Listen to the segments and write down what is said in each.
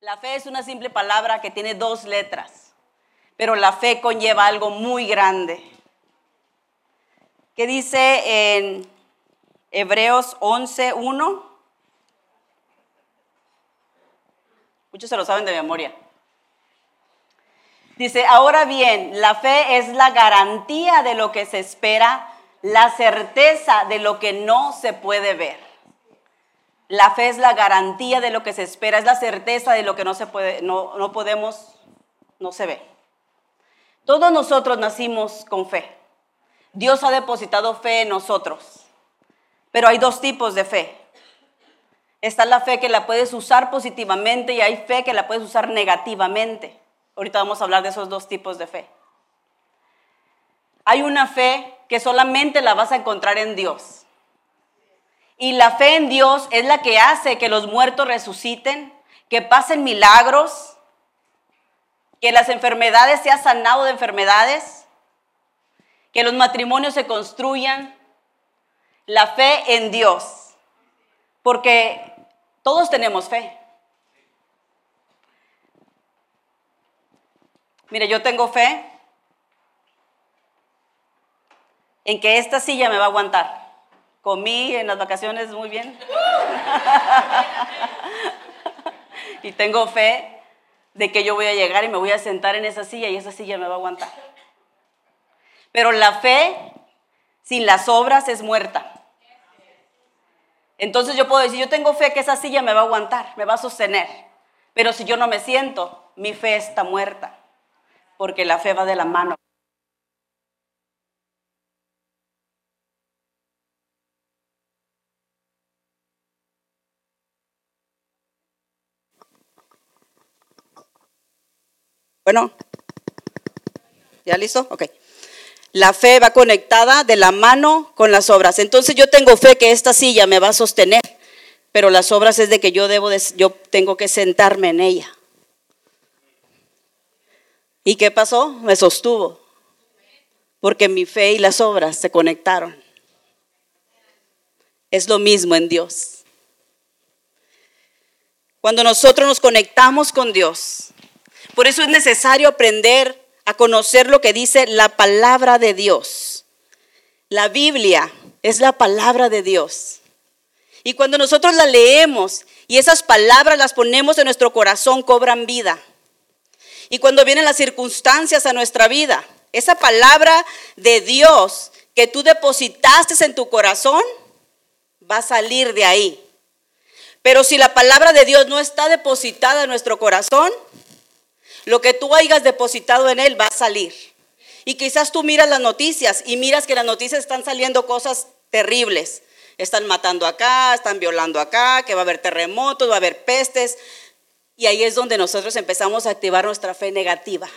La fe es una simple palabra que tiene dos letras, pero la fe conlleva algo muy grande. ¿Qué dice en Hebreos 11.1? Muchos se lo saben de memoria. Dice, ahora bien, la fe es la garantía de lo que se espera, la certeza de lo que no se puede ver. La fe es la garantía de lo que se espera, es la certeza de lo que no se puede, no, no podemos, no se ve. Todos nosotros nacimos con fe. Dios ha depositado fe en nosotros. Pero hay dos tipos de fe. Está la fe que la puedes usar positivamente y hay fe que la puedes usar negativamente. Ahorita vamos a hablar de esos dos tipos de fe. Hay una fe que solamente la vas a encontrar en Dios. Y la fe en Dios es la que hace que los muertos resuciten, que pasen milagros, que las enfermedades sean sanado de enfermedades, que los matrimonios se construyan. La fe en Dios. Porque todos tenemos fe. Mire, yo tengo fe en que esta silla me va a aguantar. Comí en las vacaciones muy bien. y tengo fe de que yo voy a llegar y me voy a sentar en esa silla y esa silla me va a aguantar. Pero la fe sin las obras es muerta. Entonces yo puedo decir, yo tengo fe que esa silla me va a aguantar, me va a sostener. Pero si yo no me siento, mi fe está muerta porque la fe va de la mano. Bueno, ¿ya listo? Ok. La fe va conectada de la mano con las obras. Entonces yo tengo fe que esta silla me va a sostener, pero las obras es de que yo debo de, yo tengo que sentarme en ella. ¿Y qué pasó? Me sostuvo. Porque mi fe y las obras se conectaron. Es lo mismo en Dios. Cuando nosotros nos conectamos con Dios, por eso es necesario aprender a conocer lo que dice la palabra de Dios. La Biblia es la palabra de Dios. Y cuando nosotros la leemos y esas palabras las ponemos en nuestro corazón, cobran vida. Y cuando vienen las circunstancias a nuestra vida, esa palabra de Dios que tú depositaste en tu corazón va a salir de ahí. Pero si la palabra de Dios no está depositada en nuestro corazón, lo que tú hayas depositado en él va a salir. Y quizás tú miras las noticias y miras que las noticias están saliendo cosas terribles. Están matando acá, están violando acá, que va a haber terremotos, va a haber pestes. Y ahí es donde nosotros empezamos a activar nuestra fe negativa.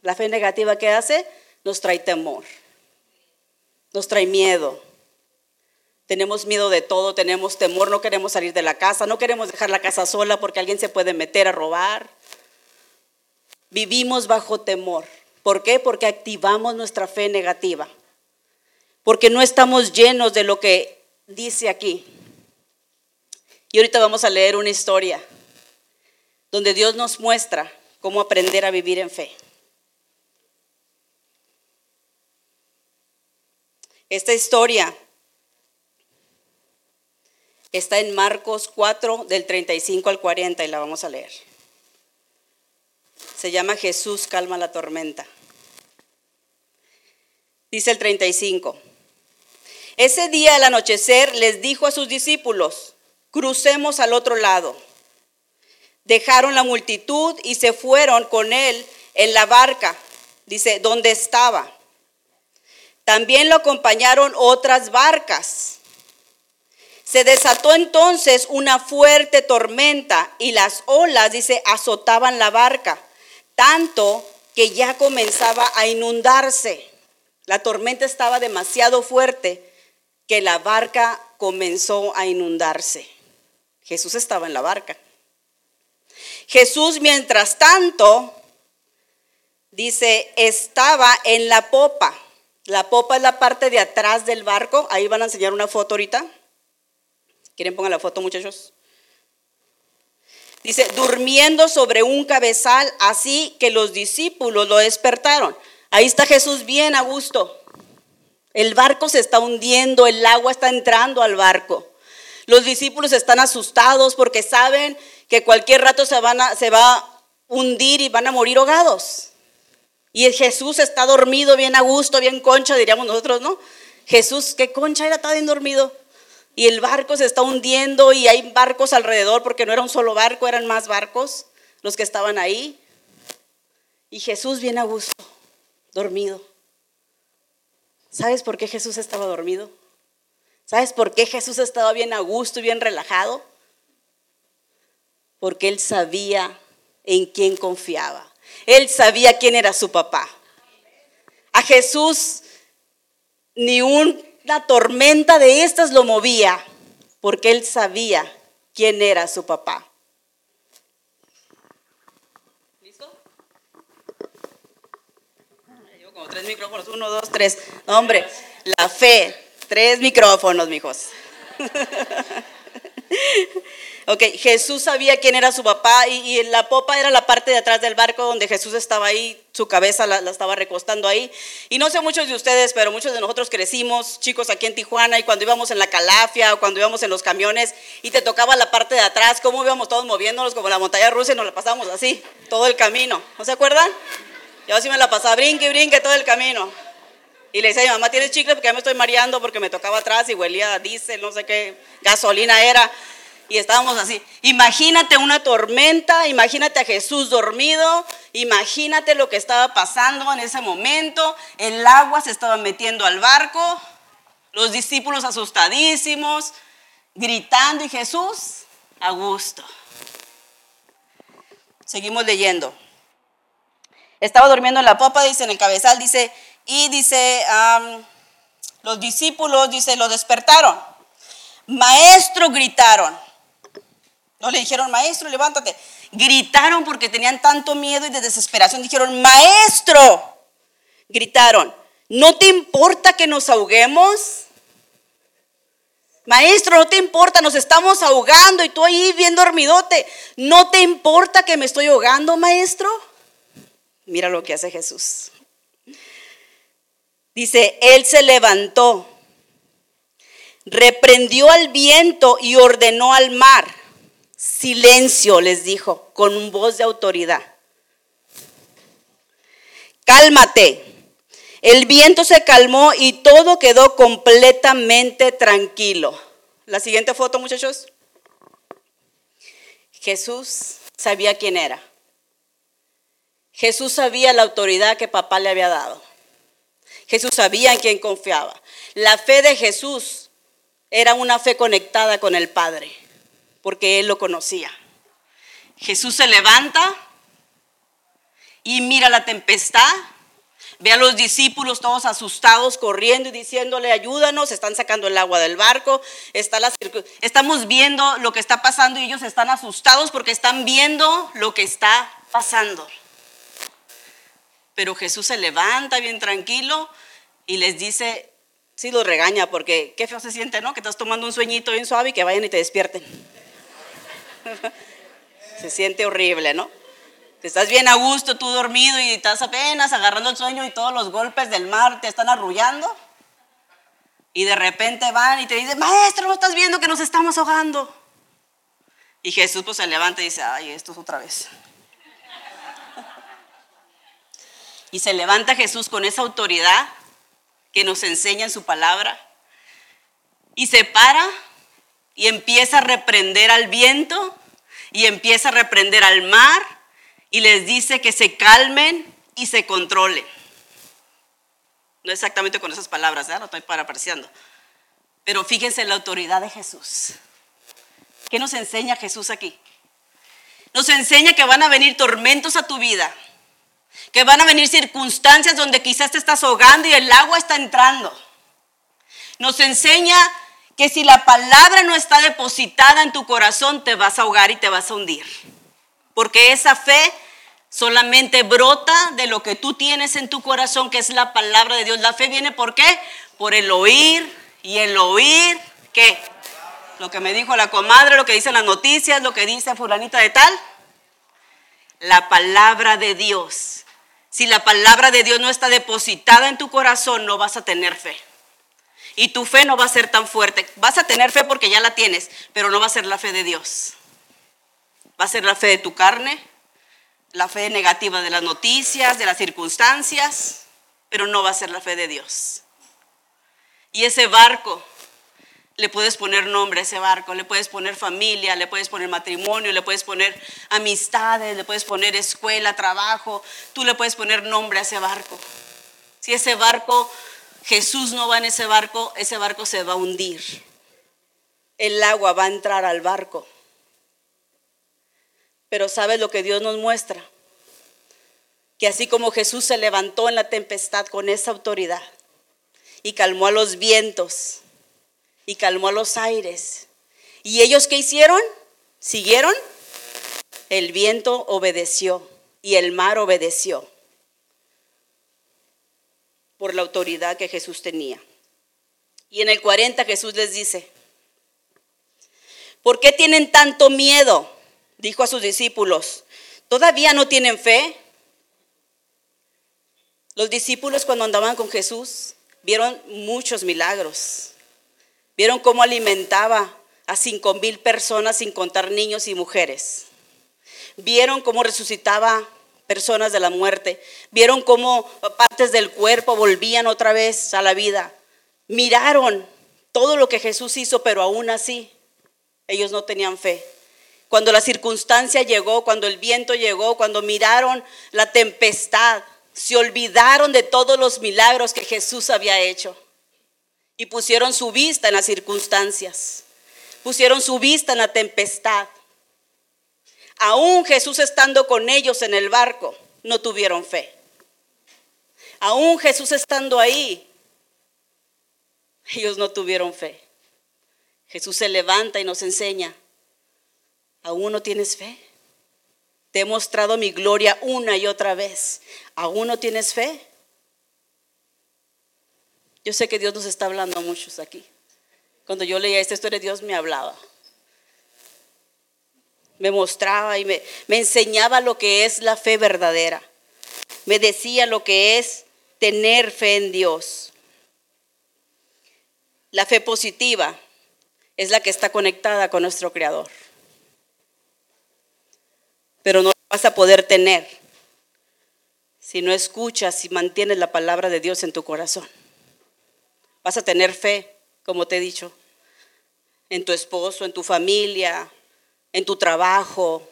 La fe negativa que hace nos trae temor, nos trae miedo. Tenemos miedo de todo, tenemos temor, no queremos salir de la casa, no queremos dejar la casa sola porque alguien se puede meter a robar. Vivimos bajo temor. ¿Por qué? Porque activamos nuestra fe negativa. Porque no estamos llenos de lo que dice aquí. Y ahorita vamos a leer una historia donde Dios nos muestra cómo aprender a vivir en fe. Esta historia está en Marcos 4 del 35 al 40 y la vamos a leer. Se llama Jesús calma la tormenta. Dice el 35. Ese día al anochecer les dijo a sus discípulos, crucemos al otro lado. Dejaron la multitud y se fueron con él en la barca, dice, donde estaba. También lo acompañaron otras barcas. Se desató entonces una fuerte tormenta y las olas, dice, azotaban la barca, tanto que ya comenzaba a inundarse. La tormenta estaba demasiado fuerte que la barca comenzó a inundarse. Jesús estaba en la barca. Jesús, mientras tanto, dice, estaba en la popa La popa es la parte de atrás del barco. Ahí van a enseñar una foto ahorita. ¿Quieren pongan la foto, muchachos? Dice, durmiendo sobre un cabezal, así que los discípulos lo despertaron. Ahí está Jesús bien a gusto. El barco se está hundiendo, el agua está entrando al barco. Los discípulos están asustados porque saben que cualquier rato se, van a, se va a hundir y van a morir ahogados. Y Jesús está dormido, bien a gusto, bien concha, diríamos nosotros, ¿no? Jesús, qué concha era, está bien dormido y el barco se está hundiendo y hay barcos alrededor porque no era un solo barco, eran más barcos los que estaban ahí. Y Jesús viene a gusto, dormido. ¿Sabes por qué Jesús estaba dormido? ¿Sabes por qué Jesús estaba bien a gusto y bien relajado? Porque él sabía en quién confiaba. Él sabía quién era su papá. A Jesús ni un la tormenta de estas lo movía, porque él sabía quién era su papá. ¿Listo? Llevo como tres micrófonos, uno, dos, tres. hombre, la fe, tres micrófonos, mijos. Ok, Jesús sabía quién era su papá y, la popa era la parte de atrás del barco donde Jesús estaba ahí, su cabeza la, estaba recostando ahí. Y no sé muchos de ustedes, pero muchos de nosotros crecimos, chicos, aquí en Tijuana y cuando íbamos en la calafia o cuando íbamos en los camiones y te tocaba la parte de atrás, cómo íbamos todos moviéndonos como la montaña rusa y nos la pasábamos así, todo el camino. ¿No se acuerdan? Yo así me la pasaba, brinque, brinque todo el camino. Y le decía a mi mamá, ¿tienes chicle? Porque ya me estoy mareando porque me tocaba atrás y huelía a no sé qué, gasolina era y estábamos así. Imagínate una tormenta, imagínate a Jesús dormido, imagínate lo que estaba pasando en ese momento. El agua se estaba metiendo al barco, los discípulos asustadísimos, gritando y Jesús a gusto. Seguimos leyendo. Estaba durmiendo en la popa, dice en el cabezal, dice, y dice, los discípulos, dice, lo despertaron. Maestro gritaron. No le dijeron, maestro, levántate. Gritaron porque tenían tanto miedo y de desesperación. Dijeron, maestro. Gritaron, ¿no te importa que nos ahoguemos? Maestro, no te importa, nos estamos ahogando y tú ahí bien dormidote. ¿No te importa que me estoy ahogando, maestro? Mira lo que hace Jesús. Dice, Él se levantó, reprendió al viento y ordenó al mar Silencio, les dijo, con voz de autoridad. Cálmate. El viento se calmó y todo quedó completamente tranquilo. La siguiente foto, muchachos. Jesús sabía quién era. Jesús sabía la autoridad que papá le había dado. Jesús sabía en quién confiaba. La fe de Jesús era una fe conectada con el Padre porque él lo conocía. Jesús se levanta y mira la tempestad, ve a los discípulos todos asustados corriendo y diciéndole, ayúdanos, están sacando el agua del barco, estamos viendo lo que está pasando y ellos están asustados porque están viendo lo que está pasando. Pero Jesús se levanta bien tranquilo y les dice, sí los regaña porque qué feo se siente, ¿no? Que estás tomando un sueñito bien suave y que vayan y te despierten. Se siente horrible, ¿no? estás bien a gusto, tú dormido y estás apenas agarrando el sueño y todos los golpes del mar te están arrullando. Y de repente van y te dicen, maestro, ¿no estás viendo que nos estamos ahogando? Y Jesús pues se levanta y dice, ay, esto es otra vez. Y se levanta Jesús con esa autoridad que nos enseña en su palabra. Y se para y empieza a reprender al viento y empieza a reprender al mar y les dice que se calmen y se controlen. No exactamente con esas palabras, ¿eh? lo estoy paraparciando. Pero fíjense la autoridad de Jesús. ¿Qué nos enseña Jesús aquí? Nos enseña que van a venir tormentos a tu vida, que van a venir circunstancias donde quizás te estás ahogando y el agua está entrando. Nos enseña que si la palabra no está depositada en tu corazón, te vas a ahogar y te vas a hundir. Porque esa fe Solamente brota de lo que tú tienes en tu corazón, que es la palabra de Dios. La fe viene por qué? Por el oír y el oír, ¿qué? Lo que me dijo la comadre, lo que dicen las noticias, lo que dice fulanita de tal. La palabra de Dios. Si la palabra de Dios no está depositada en tu corazón, no vas a tener fe. Y tu fe no va a ser tan fuerte. Vas a tener fe porque ya la tienes, pero no va a ser la fe de Dios. Va a ser la fe de tu carne, la fe negativa de las noticias, de las circunstancias, pero no va a ser la fe de Dios. Y ese barco, le puedes poner nombre a ese barco, le puedes poner familia, le puedes poner matrimonio, le puedes poner amistades, le puedes poner escuela, trabajo, tú le puedes poner nombre a ese barco. Si ese barco, Jesús no va en ese barco, ese barco se va a hundir. El agua va a entrar al barco. Pero ¿sabes lo que Dios nos muestra? Que así como Jesús se levantó en la tempestad con esa autoridad y calmó a los vientos y calmó los aires. ¿Y ellos qué hicieron? ¿Siguieron? El viento obedeció y el mar obedeció por la autoridad que Jesús tenía. Y en el 40 Jesús les dice, ¿por qué tienen tanto miedo? dijo a sus discípulos, ¿todavía no tienen fe? Los discípulos cuando andaban con Jesús vieron muchos milagros. Vieron cómo alimentaba a cinco mil personas sin contar niños y mujeres. Vieron cómo resucitaba personas de la muerte. Vieron cómo partes del cuerpo volvían otra vez a la vida. Miraron todo lo que Jesús hizo, pero aún así ellos no tenían fe. Cuando la circunstancia llegó, cuando el viento llegó, cuando miraron la tempestad, se olvidaron de todos los milagros que Jesús había hecho y pusieron su vista en las circunstancias, pusieron su vista en la tempestad. Aún Jesús estando con ellos en el barco, no tuvieron fe. Aún Jesús estando ahí, ellos no tuvieron fe. Jesús se levanta y nos enseña ¿Aún no tienes fe? Te he mostrado mi gloria una y otra vez. ¿Aún no tienes fe? Yo sé que Dios nos está hablando a muchos aquí. Cuando yo leía esta historia, Dios me hablaba. Me mostraba y me, enseñaba lo que es la fe verdadera. Me decía lo que es tener fe en Dios. La fe positiva es la que está conectada con nuestro Creador pero no vas a poder tener si no escuchas y mantienes la palabra de Dios en tu corazón. Vas a tener fe, como te he dicho, en tu esposo, en tu familia, en tu trabajo,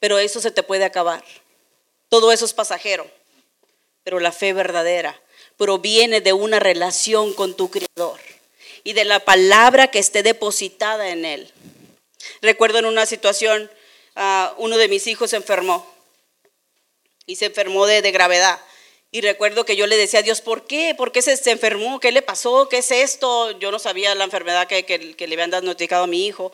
pero eso se te puede acabar. Todo eso es pasajero, pero la fe verdadera proviene de una relación con tu Creador y de la palabra que esté depositada en Él. Recuerdo en una situación uno de mis hijos se enfermó y se enfermó de, gravedad. Y recuerdo que yo le decía a Dios, ¿por qué? ¿Por qué se, enfermó? ¿Qué le pasó? ¿Qué es esto? Yo no sabía la enfermedad que, que, le habían diagnosticado a mi hijo.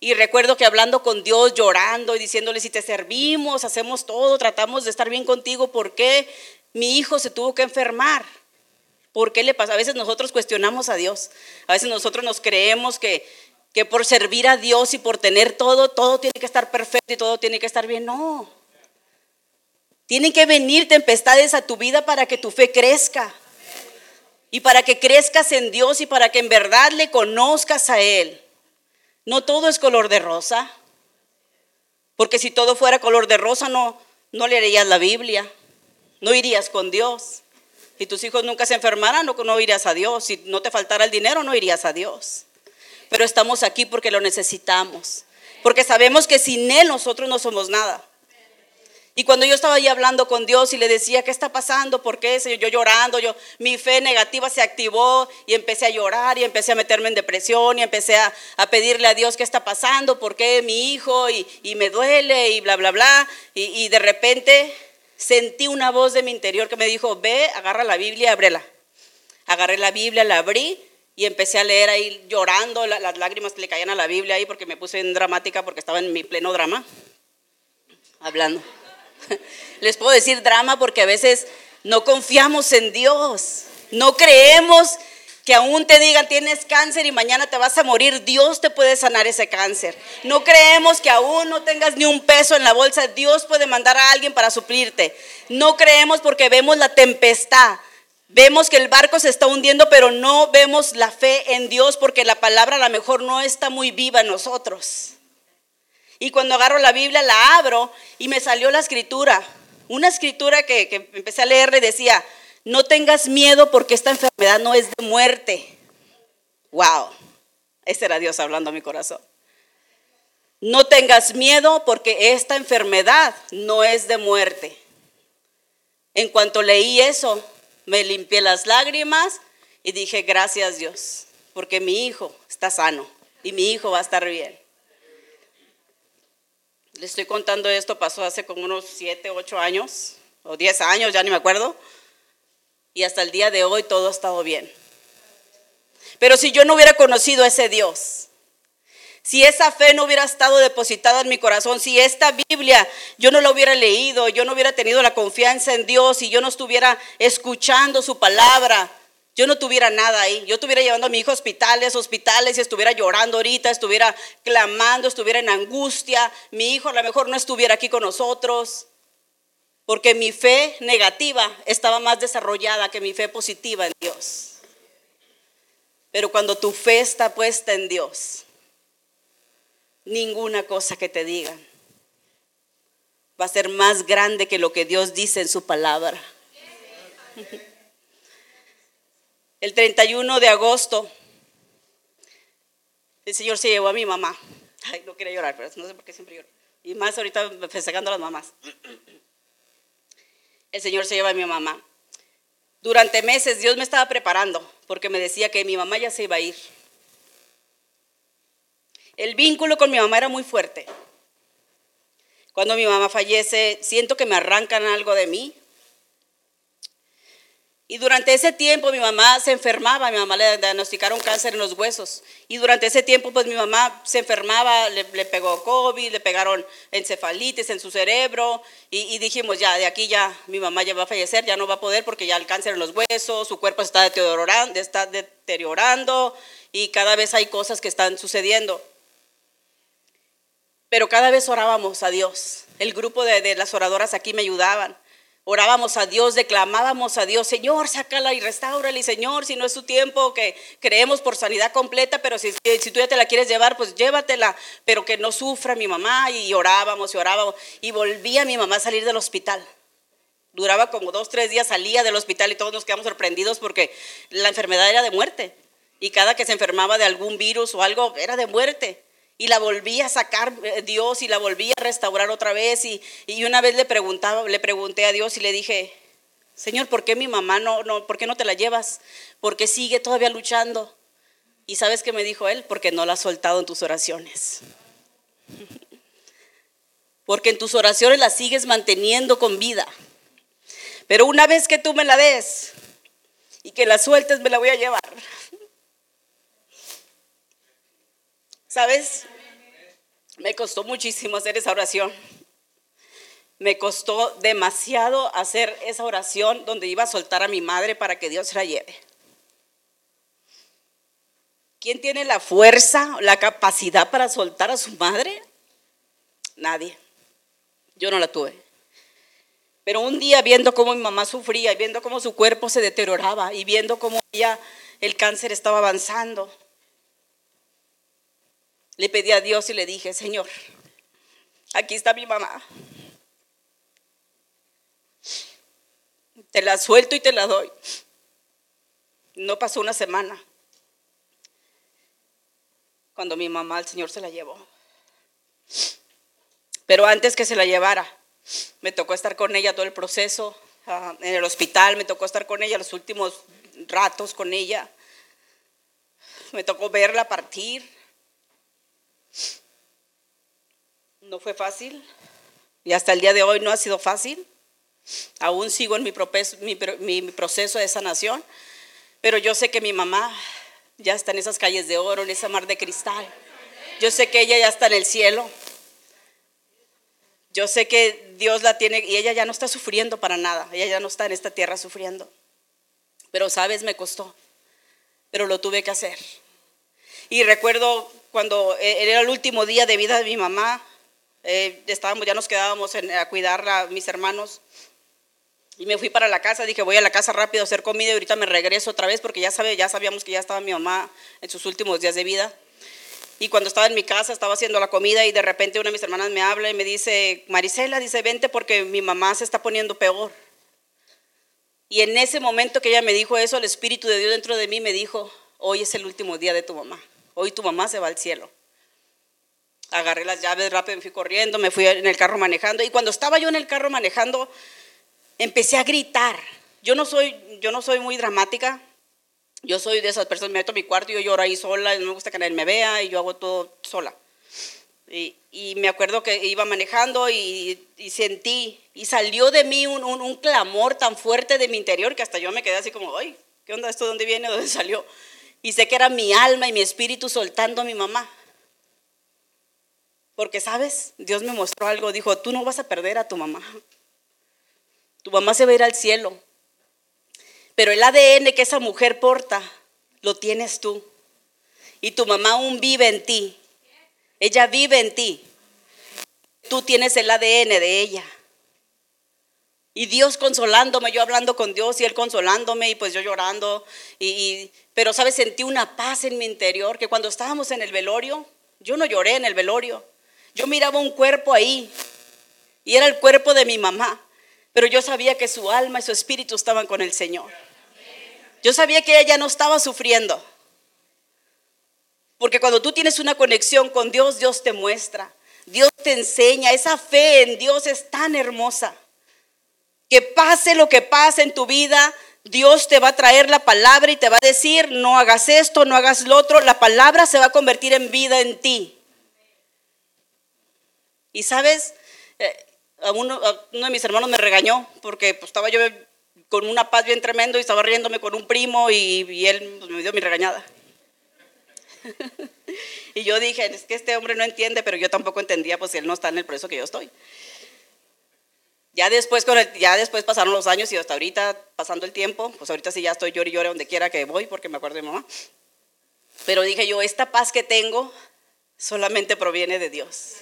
Y recuerdo que hablando con Dios, llorando y diciéndole, si te servimos, hacemos todo, tratamos de estar bien contigo, ¿por qué mi hijo se tuvo que enfermar? ¿Por qué le pasa? A veces nosotros cuestionamos a Dios. A veces nosotros nos creemos que, que por servir a Dios y por tener todo, todo tiene que estar perfecto y todo tiene que estar bien. No. Tienen que venir tempestades a tu vida para que tu fe crezca. Y para que crezcas en Dios y para que en verdad le conozcas a Él. No todo es color de rosa. Porque si todo fuera color de rosa, no, no leerías la Biblia. No irías con Dios. Si tus hijos nunca se enfermaran, no, no irías a Dios. Si no te faltara el dinero, no irías a Dios pero estamos aquí porque lo necesitamos. Porque sabemos que sin Él nosotros no somos nada. Y cuando yo estaba ahí hablando con Dios y le decía, ¿qué está pasando? ¿Por qué? Yo llorando, yo, mi fe negativa se activó y empecé a llorar y empecé a meterme en depresión y empecé a, pedirle a Dios qué está pasando, por qué mi hijo y, me duele y bla, bla, bla. Y, y, de repente sentí una voz de mi interior que me dijo, ve, agarra la Biblia y ábrela. Agarré la Biblia, la abrí y empecé a leer ahí llorando, las lágrimas que le caían a la Biblia ahí porque me puse en dramática porque estaba en mi pleno drama. hablando. Les puedo decir drama porque a veces no confiamos en Dios. No creemos que aún te digan tienes cáncer y mañana te vas a morir. Dios te puede sanar ese cáncer. No creemos que aún no tengas ni un peso en la bolsa. Dios puede mandar a alguien para suplirte. No creemos porque vemos la tempestad. Vemos que el barco se está hundiendo, pero no vemos la fe en Dios porque la palabra a lo mejor no está muy viva en nosotros. Y cuando agarro la Biblia, la abro y me salió la escritura. Una escritura que, que empecé a leer le decía, no tengas miedo porque esta enfermedad no es de muerte. Wow, ese era Dios hablando a mi corazón. No tengas miedo porque esta enfermedad no es de muerte. En cuanto leí eso, me limpié las lágrimas y dije, gracias Dios, porque mi hijo está sano y mi hijo va a estar bien. Le estoy contando esto, pasó hace como unos 7, 8 años, o 10 años, ya ni me acuerdo, y hasta el día de hoy todo ha estado bien. Pero si yo no hubiera conocido a ese Dios, si esa fe no hubiera estado depositada en mi corazón, si esta Biblia yo no la hubiera leído, yo no hubiera tenido la confianza en Dios y yo no estuviera escuchando su palabra, yo no tuviera nada ahí. Yo estuviera llevando a mi hijo a hospitales, hospitales y estuviera llorando ahorita, estuviera clamando, estuviera en angustia. Mi hijo a lo mejor no estuviera aquí con nosotros. Porque mi fe negativa estaba más desarrollada que mi fe positiva en Dios. Pero cuando tu fe está puesta en Dios, ninguna cosa que te digan va a ser más grande que lo que Dios dice en su palabra. El 31 de agosto, el Señor se llevó a mi mamá. Ay, no quería llorar, pero no sé por qué siempre lloro. Y más ahorita festejando a las mamás. El Señor se lleva a mi mamá. Durante meses Dios me estaba preparando porque me decía que mi mamá ya se iba a ir. El vínculo con mi mamá era muy fuerte. Cuando mi mamá fallece, siento que me arrancan algo de mí. Y durante ese tiempo mi mamá se enfermaba, mi mamá le diagnosticaron cáncer en los huesos. Y durante ese tiempo pues mi mamá se enfermaba, le, pegó COVID, le pegaron encefalitis en su cerebro. Y, dijimos, ya, de aquí ya mi mamá ya va a fallecer, ya no va a poder porque ya el cáncer en los huesos, su cuerpo está deteriorando, está deteriorando y cada vez hay cosas que están sucediendo. Pero cada vez orábamos a Dios. El grupo de, las oradoras aquí me ayudaban. Orábamos a Dios, declamábamos a Dios, Señor, sácala y restáurala, y Señor, si no es su tiempo, que creemos por sanidad completa, pero si, si tú ya te la quieres llevar, pues llévatela, pero que no sufra mi mamá, y orábamos y orábamos, y volvía mi mamá a salir del hospital. Duraba como dos, tres días, salía del hospital y todos nos quedamos sorprendidos porque la enfermedad era de muerte, y cada que se enfermaba de algún virus o algo, era de muerte y la volví a sacar eh, Dios y la volví a restaurar otra vez. Y, una vez le preguntaba, le pregunté a Dios y le dije, Señor, ¿por qué mi mamá no, no, por qué no te la llevas? Porque sigue todavía luchando. Y sabes qué me dijo él, porque no la has soltado en tus oraciones. Porque en tus oraciones la sigues manteniendo con vida. Pero una vez que tú me la des y que la sueltes, me la voy a llevar. ¿Sabes? Me costó muchísimo hacer esa oración. Me costó demasiado hacer esa oración donde iba a soltar a mi madre para que Dios la lleve. ¿Quién tiene la fuerza, la capacidad para soltar a su madre? Nadie. Yo no la tuve. Pero un día viendo cómo mi mamá sufría, y viendo cómo su cuerpo se deterioraba y viendo cómo ya el cáncer estaba avanzando, le pedí a Dios y le dije, Señor, aquí está mi mamá. Te la suelto y te la doy. No pasó una semana cuando mi mamá el Señor se la llevó. Pero antes que se la llevara, me tocó estar con ella todo el proceso. Ah, en el hospital me tocó estar con ella los últimos ratos con ella. Me tocó verla partir. No fue fácil y hasta el día de hoy no ha sido fácil. Aún sigo en mi, proceso de sanación, pero yo sé que mi mamá ya está en esas calles de oro, en esa mar de cristal. Yo sé que ella ya está en el cielo. Yo sé que Dios la tiene y ella ya no está sufriendo para nada, ella ya no está en esta tierra sufriendo. Pero sabes, me costó, pero lo tuve que hacer. Y recuerdo cuando eh, era el último día de vida de mi mamá, eh, estábamos, ya nos quedábamos a cuidar a mis hermanos. Y me fui para la casa, dije, voy a la casa rápido a hacer comida y ahorita me regreso otra vez porque ya, sabe, ya sabíamos que ya estaba mi mamá en sus últimos días de vida. Y cuando estaba en mi casa, estaba haciendo la comida y de repente una de mis hermanas me habla y me dice, Marisela, dice, vente porque mi mamá se está poniendo peor. Y en ese momento que ella me dijo eso, el Espíritu de Dios dentro de mí me dijo, hoy es el último día de tu mamá, hoy tu mamá se va al cielo. Agarré las llaves rápido, me fui corriendo, me fui en el carro manejando y cuando estaba yo en el carro manejando, empecé a gritar. Yo no soy, yo no soy muy dramática, yo soy de esas personas, me meto a mi cuarto y yo lloro ahí sola, no me gusta que nadie me vea y yo hago todo sola. Y, me acuerdo que iba manejando y, sentí, y salió de mí un, clamor tan fuerte de mi interior que hasta yo me quedé así como, ay, ¿qué onda esto? ¿Dónde viene? ¿Dónde salió? Y sé que era mi alma y mi espíritu soltando a mi mamá. Porque, ¿sabes? Dios me mostró algo, dijo, tú no vas a perder a tu mamá. Tu mamá se va a ir al cielo. Pero el ADN que esa mujer porta, lo tienes tú. Y tu mamá aún vive en ti. Ella vive en ti. Tú tienes el ADN de ella. Y Dios consolándome, yo hablando con Dios y Él consolándome y pues yo llorando. Y, pero, ¿sabes? Sentí una paz en mi interior que cuando estábamos en el velorio, yo no lloré en el velorio. Yo miraba un cuerpo ahí y era el cuerpo de mi mamá. Pero yo sabía que su alma y su espíritu estaban con el Señor. Yo sabía que ella no estaba sufriendo. Porque cuando tú tienes una conexión con Dios, Dios te muestra, Dios te enseña. Esa fe en Dios es tan hermosa. Que pase lo que pase en tu vida, Dios te va a traer la palabra y te va a decir, no hagas esto, no hagas lo otro. La palabra se va a convertir en vida en ti. Y sabes, eh, uno, uno de mis hermanos me regañó porque pues, estaba yo con una paz bien tremendo y estaba riéndome con un primo y, él pues, me dio mi regañada. y yo dije, es que este hombre no entiende, pero yo tampoco entendía, pues si él no está en el proceso que yo estoy. Ya después, ya después pasaron los años y hasta ahorita, pasando el tiempo, pues ahorita sí ya estoy y llore donde quiera que voy porque me acuerdo de mamá. Pero dije yo, esta paz que tengo solamente proviene de Dios.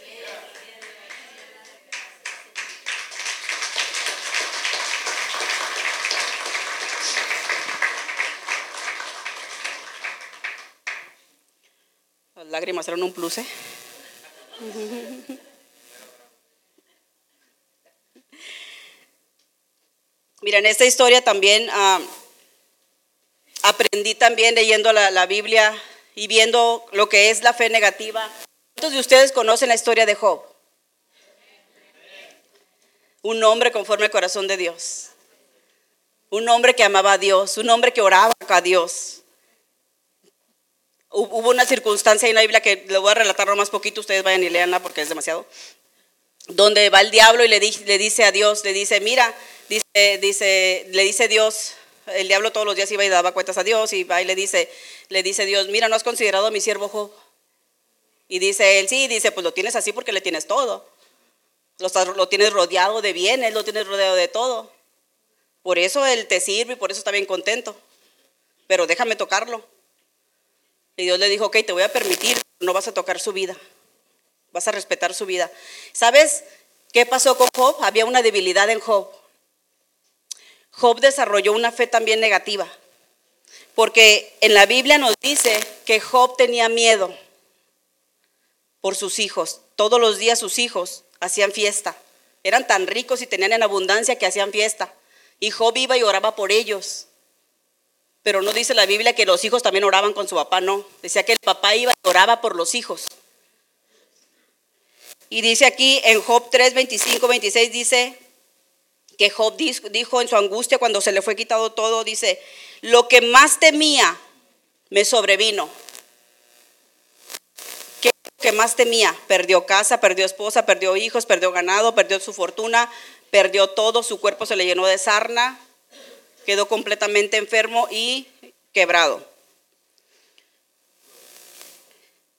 lágrimas eran un plus, ¿eh? Mira, en esta historia también ah, aprendí también leyendo la, la, Biblia y viendo lo que es la fe negativa. ¿Cuántos de ustedes conocen la historia de Job? Un hombre conforme al corazón de Dios. Un hombre que amaba a Dios, un hombre que oraba a Dios. Hubo una circunstancia en la Biblia que le voy a relatar más poquito, ustedes vayan y leanla porque es demasiado. Donde va el diablo y le, dice a Dios, le dice, mira, dice, dice, le dice Dios, el diablo todos los días iba y daba cuentas a Dios y va y le dice, le dice Dios, mira, ¿no has considerado a mi siervo Job? Y dice él, sí, dice, pues lo tienes así porque le tienes todo. Lo, lo tienes rodeado de bienes, lo tienes rodeado de todo. Por eso él te sirve y por eso está bien contento. Pero déjame tocarlo. Y Dios le dijo, ok, te voy a permitir, no vas a tocar su vida, vas a respetar su vida. ¿Sabes qué pasó con Job? Había una debilidad en Job. Job desarrolló una fe también negativa, porque en la Biblia nos dice que Job tenía miedo por sus hijos. Todos los días sus hijos hacían fiesta. Eran tan ricos y tenían en abundancia que hacían fiesta. Y Job iba y oraba por ellos. Pero no dice la Biblia que los hijos también oraban con su papá, no. Decía que el papá iba y oraba por los hijos. Y dice aquí en Job 3, 25, 26, dice que Job dijo en su angustia cuando se le fue quitado todo, dice, lo que más temía me sobrevino. ¿Qué que más temía? Perdió casa, perdió esposa, perdió hijos, perdió ganado, perdió su fortuna, perdió todo, su cuerpo se le llenó de sarna, quedó completamente enfermo y quebrado.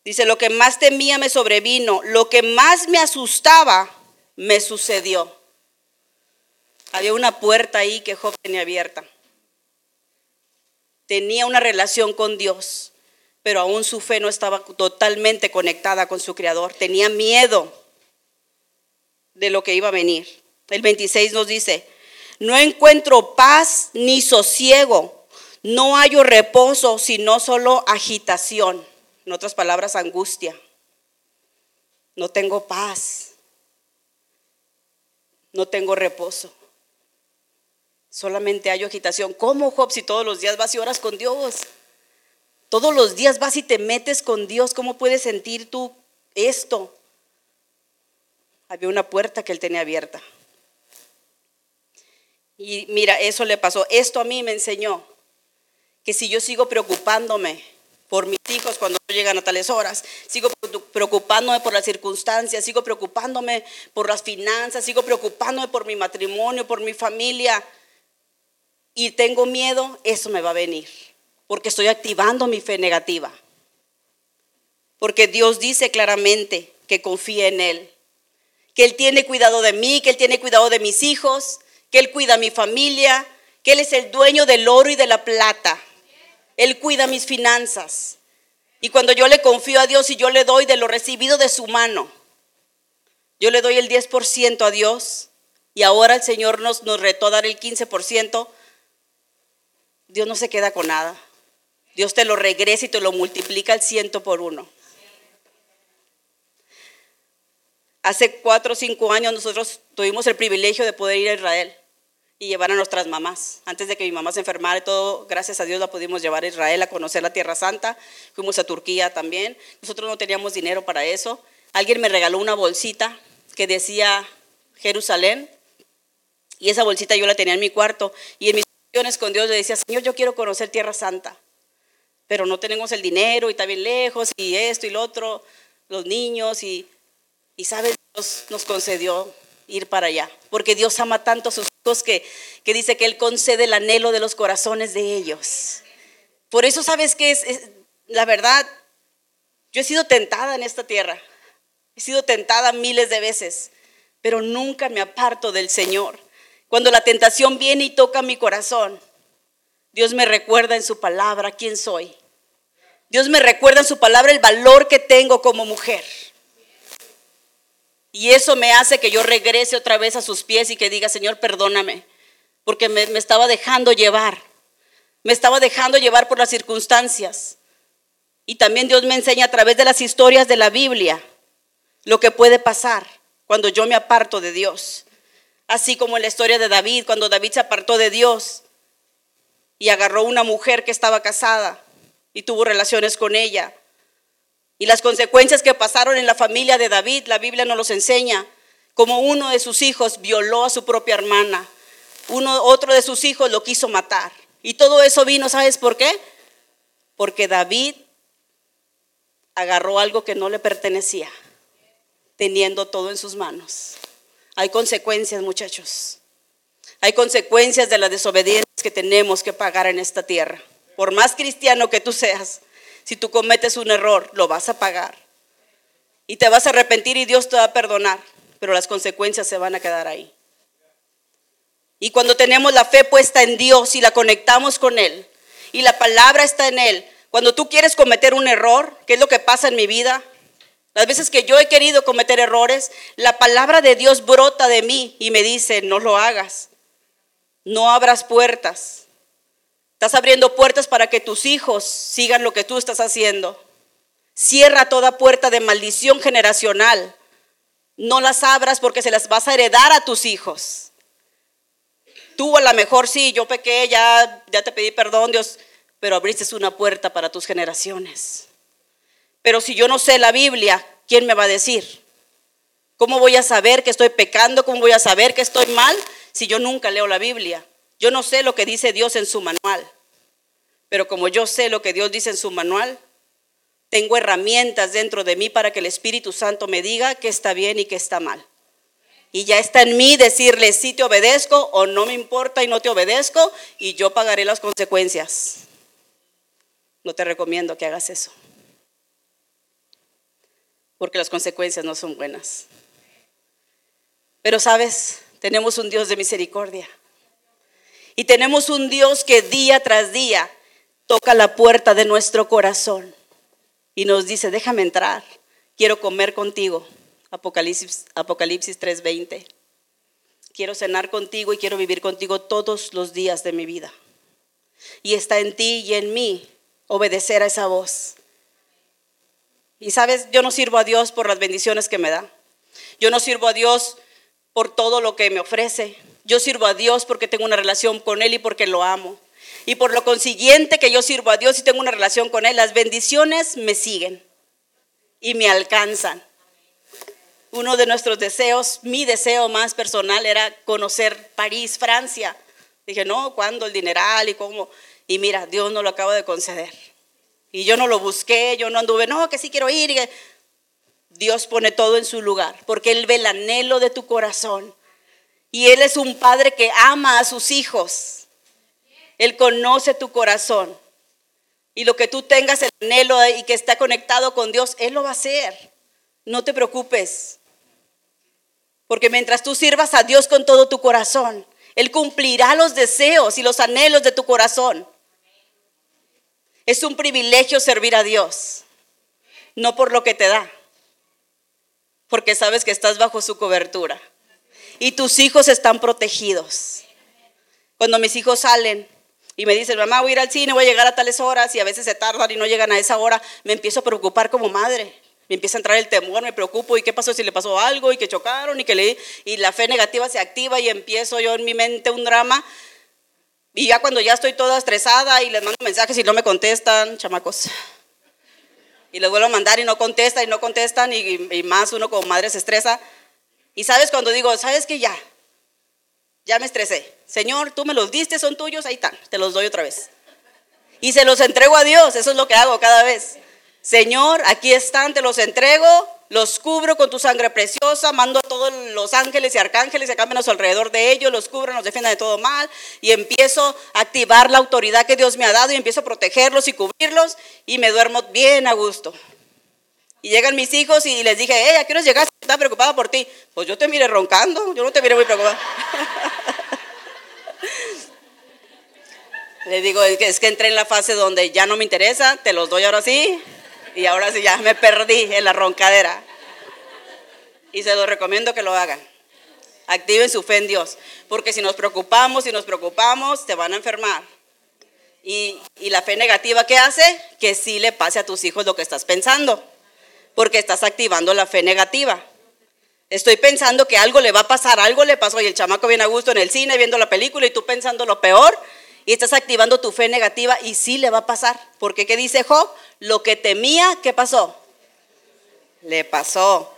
Dice, lo que más temía me sobrevino, lo que más me asustaba me sucedió. Había una puerta ahí que Job tenía abierta. Tenía una relación con Dios, pero aún su fe no estaba totalmente conectada con su Creador. Tenía miedo de lo que iba a venir. El 26 nos dice, no encuentro paz ni sosiego, no hallo reposo, sino solo agitación. En otras palabras, angustia. No tengo paz, no tengo reposo. Solamente hay agitación. ¿Cómo, Job, si todos los días vas y oras con Dios? Todos los días vas y te metes con Dios. ¿Cómo puedes sentir tú esto? Había una puerta que él tenía abierta. Y mira, eso le pasó. Esto a mí me enseñó que si yo sigo preocupándome por mis hijos cuando llegan a tales horas, sigo preocupándome por las circunstancias, sigo preocupándome por las finanzas, sigo preocupándome por mi matrimonio, por mi familia, y tengo miedo, eso me va a venir, porque estoy activando mi fe negativa. Porque Dios dice claramente que confíe en Él, que Él tiene cuidado de mí, que Él tiene cuidado de mis hijos, que Él cuida a mi familia, que Él es el dueño del oro y de la plata. Él cuida mis finanzas. Y cuando yo le confío a Dios y yo le doy de lo recibido de su mano, yo le doy el 10% a Dios y ahora el Señor nos, retó a dar el 15%, Dios no se queda con nada. Dios te lo regresa y te lo multiplica al ciento por uno. Hace cuatro o cinco años nosotros tuvimos el privilegio de poder ir a Israel y llevar a nuestras mamás. Antes de que mi mamá se enfermara y todo, gracias a Dios la pudimos llevar a Israel a conocer la Tierra Santa. Fuimos a Turquía también. Nosotros no teníamos dinero para eso. Alguien me regaló una bolsita que decía Jerusalén y esa bolsita yo la tenía en mi cuarto y en mis con Dios le decía, Señor, yo quiero conocer Tierra Santa, pero no tenemos el dinero y está bien lejos y esto y lo otro, los niños y, y sabes, Dios nos concedió ir para allá, porque Dios ama tanto a sus que, dice que Él concede el anhelo de los corazones de ellos. Por eso sabes que es la verdad, yo he sido tentada en esta tierra, he sido tentada miles de veces, pero nunca me aparto del Señor. Cuando la tentación viene y toca mi corazón, Dios me recuerda en su palabra quién soy. Dios me recuerda en su palabra el valor que tengo como mujer. Y eso me hace que yo regrese otra vez a sus pies y que diga, Señor, perdóname, porque me, estaba dejando llevar. Me estaba dejando llevar por las circunstancias. Y también Dios me enseña a través de las historias de la Biblia lo que puede pasar cuando yo me aparto de Dios. Así como en la historia de David, cuando David se apartó de Dios y agarró una mujer que estaba casada y tuvo relaciones con ella. Y las consecuencias que pasaron en la familia de David, la Biblia nos los enseña, como uno de sus hijos violó a su propia hermana, otro de sus hijos lo quiso matar. Y todo eso vino, ¿sabes por qué? Porque David agarró algo que no le pertenecía, teniendo todo en sus manos. Hay consecuencias, muchachos. Hay consecuencias de la desobediencia que tenemos que pagar en esta tierra. Por más cristiano que tú seas, si tú cometes un error, lo vas a pagar. Y te vas a arrepentir y Dios te va a perdonar, pero las consecuencias se van a quedar ahí. Y cuando tenemos la fe puesta en Dios y la conectamos con Él, y la palabra está en Él, cuando tú quieres cometer un error, ¿qué es lo que pasa en mi vida? Las veces que yo he querido cometer errores, la palabra de Dios brota de mí y me dice, no lo hagas, no abras puertas. Estás abriendo puertas para que tus hijos sigan lo que tú estás haciendo. Cierra toda puerta de maldición generacional. No las abras porque se las vas a heredar a tus hijos. Tú a lo mejor sí, yo pequé, ya, ya te pedí perdón, Dios, pero abriste una puerta para tus generaciones. Pero si yo no sé la Biblia, ¿quién me va a decir? ¿Cómo voy a saber que estoy pecando? ¿Cómo voy a saber que estoy mal si yo nunca leo la Biblia? Yo no sé lo que dice Dios en su manual. Pero como yo sé lo que Dios dice en su manual, tengo herramientas dentro de mí para que el Espíritu Santo me diga que está bien y que está mal. Y ya está en mí decirle si te obedezco o no me importa y no te obedezco y yo pagaré las consecuencias. No te recomiendo que hagas eso porque las consecuencias no son buenas. Pero sabes, tenemos un Dios de misericordia. Y tenemos un Dios que día tras día toca la puerta de nuestro corazón y nos dice, déjame entrar, quiero comer contigo. Apocalipsis, Apocalipsis 3:20. Quiero cenar contigo y quiero vivir contigo todos los días de mi vida. Y está en ti y en mí obedecer a esa voz. Y sabes, yo no sirvo a Dios por las bendiciones que me da. Yo no sirvo a Dios por todo lo que me ofrece. Yo sirvo a Dios porque tengo una relación con Él y porque lo amo. Y por lo consiguiente que yo sirvo a Dios y tengo una relación con Él, las bendiciones me siguen y me alcanzan. Uno de nuestros deseos, mi deseo más personal era conocer París, Francia. Dije, no, ¿cuándo el dineral y cómo? Y mira, Dios no lo acaba de conceder. Y yo no lo busqué, yo no anduve, no, que sí quiero ir. Dios pone todo en su lugar, porque Él ve el anhelo de tu corazón. Y Él es un padre que ama a sus hijos. Él conoce tu corazón. Y lo que tú tengas el anhelo y que está conectado con Dios, Él lo va a hacer. No te preocupes. Porque mientras tú sirvas a Dios con todo tu corazón, Él cumplirá los deseos y los anhelos de tu corazón. Es un privilegio servir a Dios, no por lo que te da, porque sabes que estás bajo su cobertura y tus hijos están protegidos. Cuando mis hijos salen y me dicen, mamá, voy a ir al cine, voy a llegar a tales horas y a veces se tardan y no llegan a esa hora, me empiezo a preocupar como madre. Me empieza a entrar el temor, me preocupo, ¿y qué pasó si le pasó algo? ¿Y que chocaron? ¿Y que le Y la fe negativa se activa y empiezo yo en mi mente un drama. Y ya cuando ya estoy toda estresada y les mando mensajes y no me contestan, chamacos. Y les vuelvo a mandar y no contestan y no contestan y, y más uno como madre se estresa. Y sabes cuando digo, ¿sabes que ya? Ya me estresé. Señor, tú me los diste, son tuyos, ahí están, te los doy otra vez. Y se los entrego a Dios, eso es lo que hago cada vez. Señor, aquí están, te los entrego, los cubro con tu sangre preciosa, mando a todos los ángeles y arcángeles y acá menos alrededor de ellos, los cubro, nos defiendan de todo mal y empiezo a activar la autoridad que Dios me ha dado y empiezo a protegerlos y cubrirlos y me duermo bien a gusto. Y llegan mis hijos y les dije, hey, ¿a qué hora llegaste? Estaba preocupada por ti. Pues yo te miré roncando, yo no te miré muy preocupada. Le digo, es que entré en la fase donde ya no me interesa, te los doy ahora sí, y ahora sí ya me perdí en la roncadera. Y se los recomiendo que lo hagan. Activen su fe en Dios, porque si nos preocupamos, si nos preocupamos, te van a enfermar. Y, y la fe negativa, ¿qué hace? Que sí le pase a tus hijos lo que estás pensando porque estás activando la fe negativa. Estoy pensando que algo le va a pasar, algo le pasó y el chamaco viene a gusto en el cine viendo la película y tú pensando lo peor y estás activando tu fe negativa y sí le va a pasar. Porque ¿qué dice Job? Lo que temía, ¿qué pasó? Le pasó.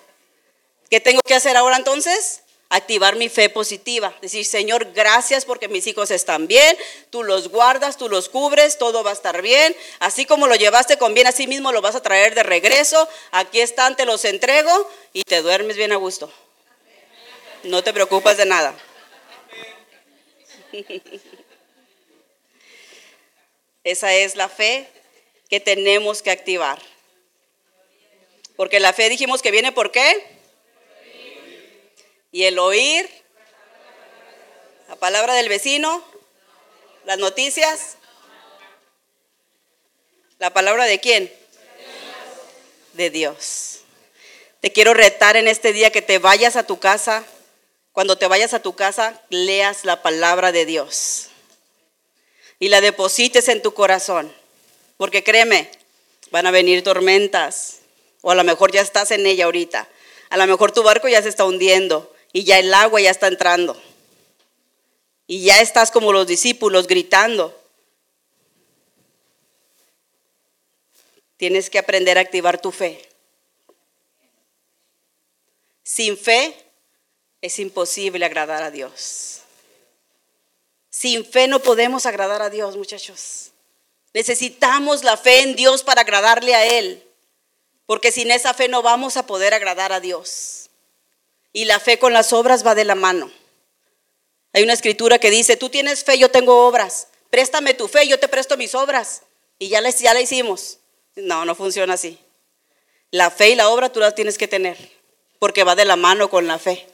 ¿Qué tengo que hacer ahora entonces? Activar mi fe positiva. Decir, Señor, gracias porque mis hijos están bien, tú los guardas, tú los cubres, todo va a estar bien. Así como lo llevaste con bien, así mismo lo vas a traer de regreso. Aquí están, te los entrego y te duermes bien a gusto. No te preocupas de nada. Esa es la fe que tenemos que activar. Porque la fe dijimos que viene por qué? Y el oír, la palabra del vecino, las noticias, la palabra de quién? De Dios. Te quiero retar en este día que te vayas a tu casa. Cuando te vayas a tu casa, leas la palabra de Dios y la deposites en tu corazón. Porque créeme, van a venir tormentas. O a lo mejor ya estás en ella ahorita. A lo mejor tu barco ya se está hundiendo y ya el agua ya está entrando. Y ya estás como los discípulos gritando. Tienes que aprender a activar tu fe. Sin fe es imposible agradar a Dios. Sin fe no podemos agradar a Dios, muchachos. Necesitamos la fe en Dios para agradarle a Él. Porque sin esa fe no vamos a poder agradar a Dios. Y la fe con las obras va de la mano. Hay una escritura que dice, tú tienes fe, yo tengo obras. Préstame tu fe, yo te presto mis obras. Y ya la, ya la hicimos. No, no funciona así. La fe y la obra tú las tienes que tener, porque va de la mano con la fe.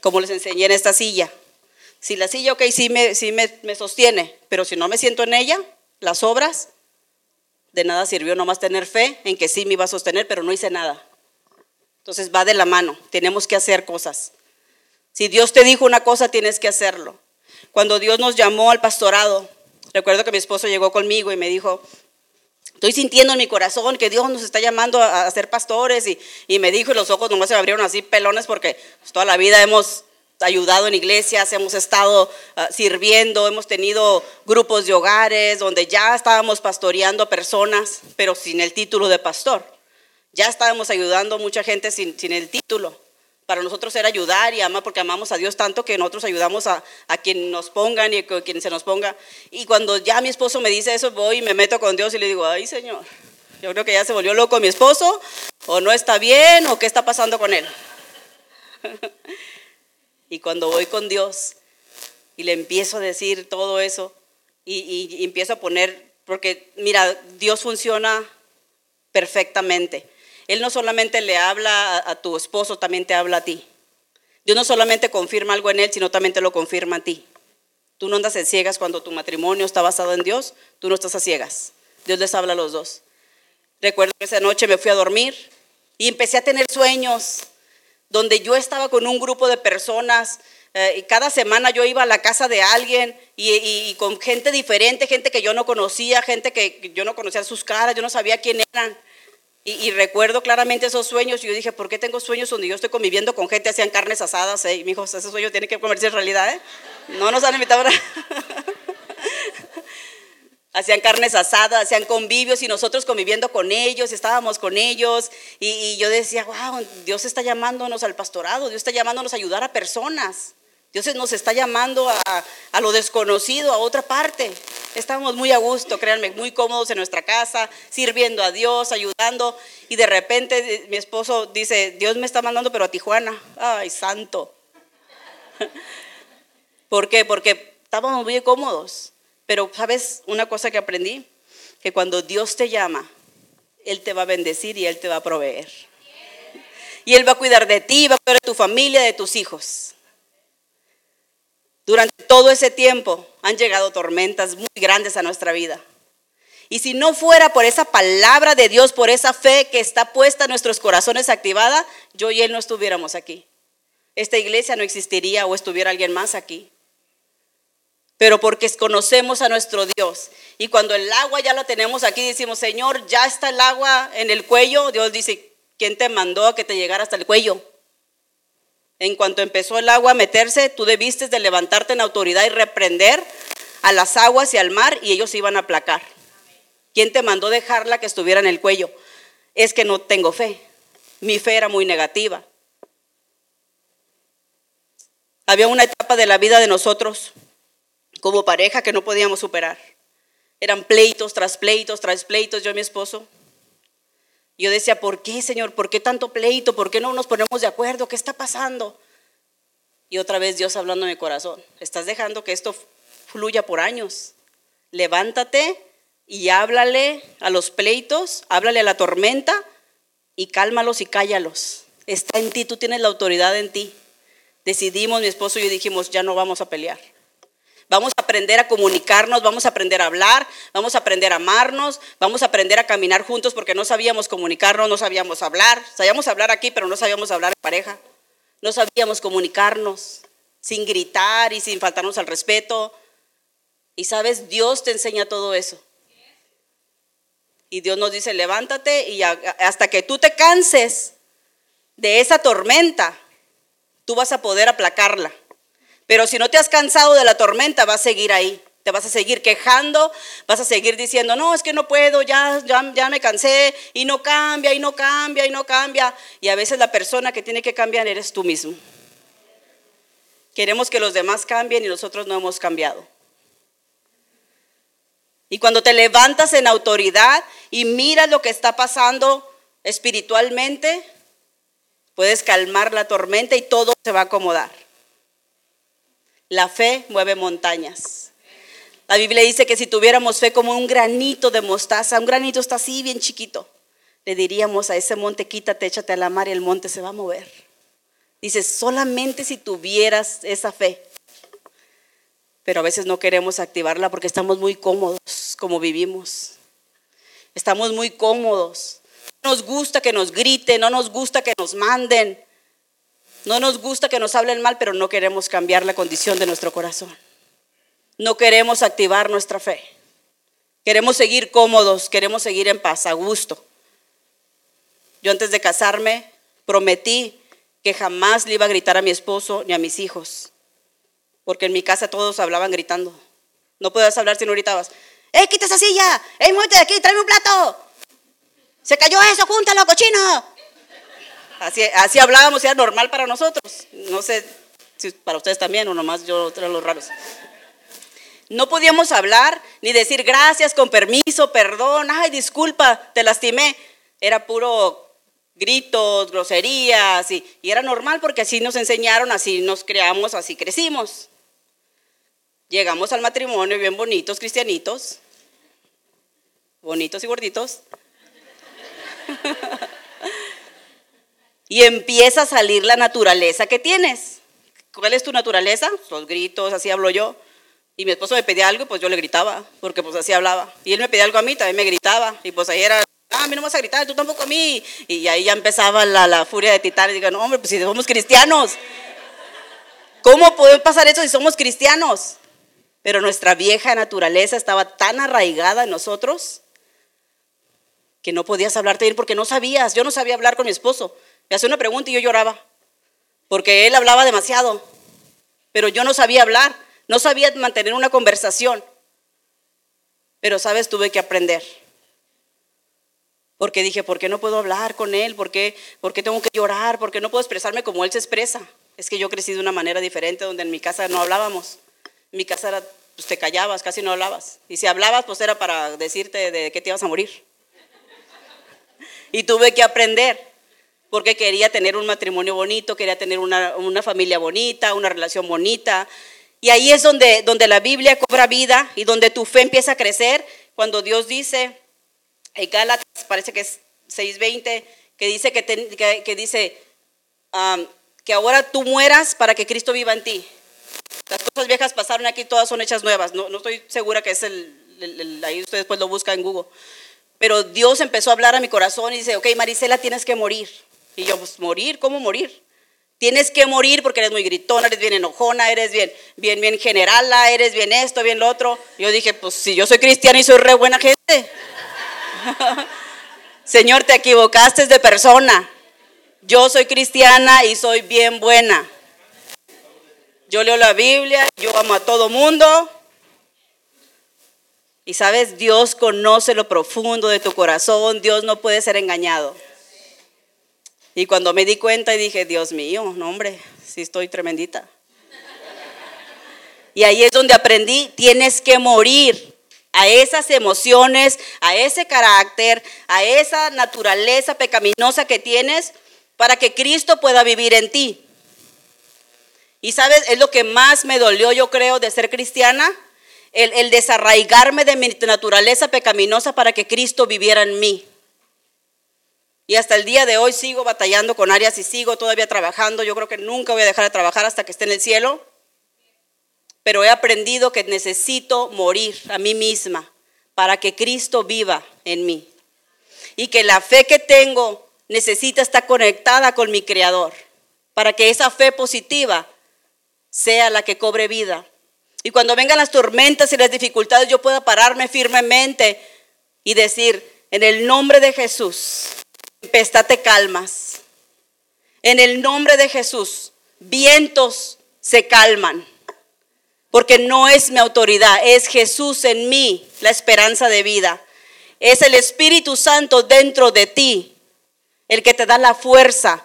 como les enseñé en esta silla. Si la silla, ok, sí, me, sí me, me sostiene, pero si no me siento en ella, las obras, de nada sirvió nomás tener fe en que sí me iba a sostener, pero no hice nada. Entonces va de la mano, tenemos que hacer cosas. Si Dios te dijo una cosa, tienes que hacerlo. Cuando Dios nos llamó al pastorado, recuerdo que mi esposo llegó conmigo y me dijo, estoy sintiendo en mi corazón que Dios nos está llamando a, ser pastores y, me dijo y los ojos nomás se me abrieron así pelones porque pues, toda la vida hemos ayudado en iglesias, hemos estado ah, sirviendo, hemos tenido grupos de hogares donde ya estábamos pastoreando personas, pero sin el título de pastor. Ya estábamos ayudando a mucha gente sin, sin el título. Para nosotros era ayudar y amar, porque amamos a Dios tanto que nosotros ayudamos a, a quien nos pongan y a quien se nos ponga. Y cuando ya mi esposo me dice eso, voy y me meto con Dios y le digo, ay Señor, yo creo que ya se volvió loco mi esposo, o no está bien, o qué está pasando con él. y cuando voy con Dios y le empiezo a decir todo eso y, y empiezo a poner, porque mira, Dios funciona perfectamente. Él no solamente le habla a, tu esposo, también te habla a ti. Dios no solamente confirma algo en él, sino también te lo confirma a ti. Tú no andas en ciegas cuando tu matrimonio está basado en Dios, tú no estás a ciegas. Dios les habla a los dos. Recuerdo que esa noche me fui a dormir y empecé a tener sueños donde yo estaba con un grupo de personas eh, y cada semana yo iba a la casa de alguien y, y, con gente diferente, gente que yo no conocía, gente que yo no conocía sus caras, yo no sabía quién eran. Y, recuerdo claramente esos sueños. Y yo dije, ¿por qué tengo sueños donde yo estoy conviviendo con gente, hacían carnes asadas? Eh? Y mi hijo, ese sueño tiene que convertirse en realidad. ¿eh? No nos han invitado a... hacían carnes asadas, hacían convivios y nosotros conviviendo con ellos, estábamos con ellos. Y, y yo decía, wow, Dios está llamándonos al pastorado, Dios está llamándonos a ayudar a personas. Dios nos está llamando a, lo desconocido, a otra parte. Estamos muy a gusto, créanme, muy cómodos en nuestra casa, sirviendo a Dios, ayudando. Y de repente eh, mi esposo dice, Dios me está mandando, pero a Tijuana. Ay, santo. ¿Por qué? Porque estábamos muy cómodos. Pero, ¿sabes una cosa que aprendí? Que cuando Dios te llama, Él te va a bendecir y Él te va a proveer. Y Él va a cuidar de ti, va a cuidar de tu familia, de tus hijos. Durante todo ese tiempo han llegado tormentas muy grandes a nuestra vida. Y si no fuera por esa palabra de Dios, por esa fe que está puesta en nuestros corazones activada, yo y él no estuviéramos aquí. Esta iglesia no existiría o estuviera alguien más aquí. Pero porque conocemos a nuestro Dios. Y cuando el agua ya la tenemos aquí, decimos, Señor, ya está el agua en el cuello. Dios dice, ¿quién te mandó a que te llegara hasta el cuello? En cuanto empezó el agua a meterse, tú debiste de levantarte en autoridad y reprender a las aguas y al mar y ellos iban a aplacar. ¿Quién te mandó dejarla que estuviera en el cuello? Es que no tengo fe. Mi fe era muy negativa. Había una etapa de la vida de nosotros como pareja que no podíamos superar. Eran pleitos tras pleitos tras pleitos, yo y mi esposo. Yo decía, ¿por qué, Señor? ¿Por qué tanto pleito? ¿Por qué no nos ponemos de acuerdo? ¿Qué está pasando? Y otra vez Dios hablando en mi corazón, estás dejando que esto fluya por años. Levántate y háblale a los pleitos, háblale a la tormenta y cálmalos y cállalos. Está en ti, tú tienes la autoridad en ti. Decidimos, mi esposo y yo dijimos, ya no vamos a pelear. Vamos a aprender a comunicarnos, vamos a aprender a hablar, vamos a aprender a amarnos, vamos a aprender a caminar juntos porque no sabíamos comunicarnos, no sabíamos hablar. Sabíamos hablar aquí, pero no sabíamos hablar en pareja. No sabíamos comunicarnos sin gritar y sin faltarnos al respeto. Y sabes, Dios te enseña todo eso. Y Dios nos dice, levántate y hasta que tú te canses de esa tormenta, tú vas a poder aplacarla. Pero si no te has cansado de la tormenta, vas a seguir ahí. Te vas a seguir quejando, vas a seguir diciendo, no, es que no puedo, ya, ya, ya me cansé, y no cambia, y no cambia, y no cambia. Y a veces la persona que tiene que cambiar eres tú mismo. Queremos que los demás cambien y nosotros no hemos cambiado. Y cuando te levantas en autoridad y miras lo que está pasando espiritualmente, puedes calmar la tormenta y todo se va a acomodar. La fe mueve montañas. La Biblia dice que si tuviéramos fe como un granito de mostaza, un granito está así bien chiquito, le diríamos a ese monte, quítate, échate a la mar y el monte se va a mover. Dice, solamente si tuvieras esa fe. Pero a veces no queremos activarla porque estamos muy cómodos como vivimos. Estamos muy cómodos. No nos gusta que nos griten, no nos gusta que nos manden, no nos gusta que nos hablen mal, pero no queremos cambiar la condición de nuestro corazón. No queremos activar nuestra fe. Queremos seguir cómodos, queremos seguir en paz, a gusto. Yo antes de casarme prometí que jamás le iba a gritar a mi esposo ni a mis hijos, porque en mi casa todos hablaban gritando. No podías hablar si no gritabas. ¡Ey, quita esa silla! ¡Ey, muévete de aquí! ¡Tráeme un plato! ¡Se cayó eso! ¡Júntalo, cochino! Así, hablábamos, era normal para nosotros. No sé si para ustedes también o nomás yo era los raros. No podíamos hablar ni decir gracias, con permiso, perdón, ay, disculpa, te lastimé. Era puro gritos, groserías, y, y era normal porque así nos enseñaron, así nos creamos, así crecimos. Llegamos al matrimonio bien bonitos, cristianitos, bonitos y gorditos. y empieza a salir la naturaleza que tienes. ¿Cuál es tu naturaleza? Los gritos, así hablo yo. Y mi esposo me pedía algo, pues yo le gritaba, porque pues así hablaba. Y él me pedía algo a mí, también me gritaba. Y pues ahí era, ah, a mí no me vas a gritar, tú tampoco a mí. Y ahí ya empezaba la, la furia de Titán. Y digo, no, hombre, pues si somos cristianos. ¿Cómo puede pasar eso si somos cristianos? Pero nuestra vieja naturaleza estaba tan arraigada en nosotros que no podías hablarte bien porque no sabías. Yo no sabía hablar con mi esposo. Me hacía una pregunta y yo lloraba, porque él hablaba demasiado, pero yo no sabía hablar, no sabía mantener una conversación. Pero, sabes, tuve que aprender. Porque dije, ¿por qué no puedo hablar con él? ¿Por qué, ¿Por qué tengo que llorar? ¿Por qué no puedo expresarme como él se expresa? Es que yo crecí de una manera diferente donde en mi casa no hablábamos. En mi casa era, pues te callabas, casi no hablabas. Y si hablabas, pues era para decirte de qué te ibas a morir. Y tuve que aprender porque quería tener un matrimonio bonito, quería tener una, una, familia bonita, una relación bonita. Y ahí es donde, donde la Biblia cobra vida y donde tu fe empieza a crecer, cuando Dios dice, en Gálatas, parece que es 6.20, que dice, que, que, dice que ahora tú mueras para que Cristo viva en ti. Las cosas viejas pasaron aquí, todas son hechas nuevas. No, no estoy segura que es el, el, ahí usted después lo busca en Google. Pero Dios empezó a hablar a mi corazón y dice, ok, Marisela, tienes que morir. Y yo, pues, ¿morir? ¿Cómo morir? Tienes que morir porque eres muy gritona, eres bien enojona, eres bien, bien, bien generala, eres bien esto, bien lo otro. Yo dije, pues si yo soy cristiana y soy re buena gente. Señor, te equivocaste de persona. Yo soy cristiana y soy bien buena. Yo leo la Biblia, yo amo a todo mundo. Y sabes, Dios conoce lo profundo de tu corazón, Dios no puede ser engañado. Y cuando me di cuenta y dije, Dios mío, no hombre, sí estoy tremendita. Y ahí es donde aprendí, tienes que morir a esas emociones, a ese carácter, a esa naturaleza pecaminosa que tienes para que Cristo pueda vivir en ti. Y sabes, es lo que más me dolió, yo creo, de ser cristiana, el, el desarraigarme de mi naturaleza pecaminosa para que Cristo viviera en mí. Y hasta el día de hoy sigo batallando con áreas y sigo todavía trabajando. Yo creo que nunca voy a dejar de trabajar hasta que esté en el cielo. Pero he aprendido que necesito morir a mí misma para que Cristo viva en mí. Y que la fe que tengo necesita estar conectada con mi Creador. Para que esa fe positiva sea la que cobre vida. Y cuando vengan las tormentas y las dificultades, yo pueda pararme firmemente y decir, en el nombre de Jesús, tempestad calmas. En el nombre de Jesús, vientos se calman. Porque no es mi autoridad, es Jesús en mí, la esperanza de vida. Es el Espíritu Santo dentro de ti, el que te da la fuerza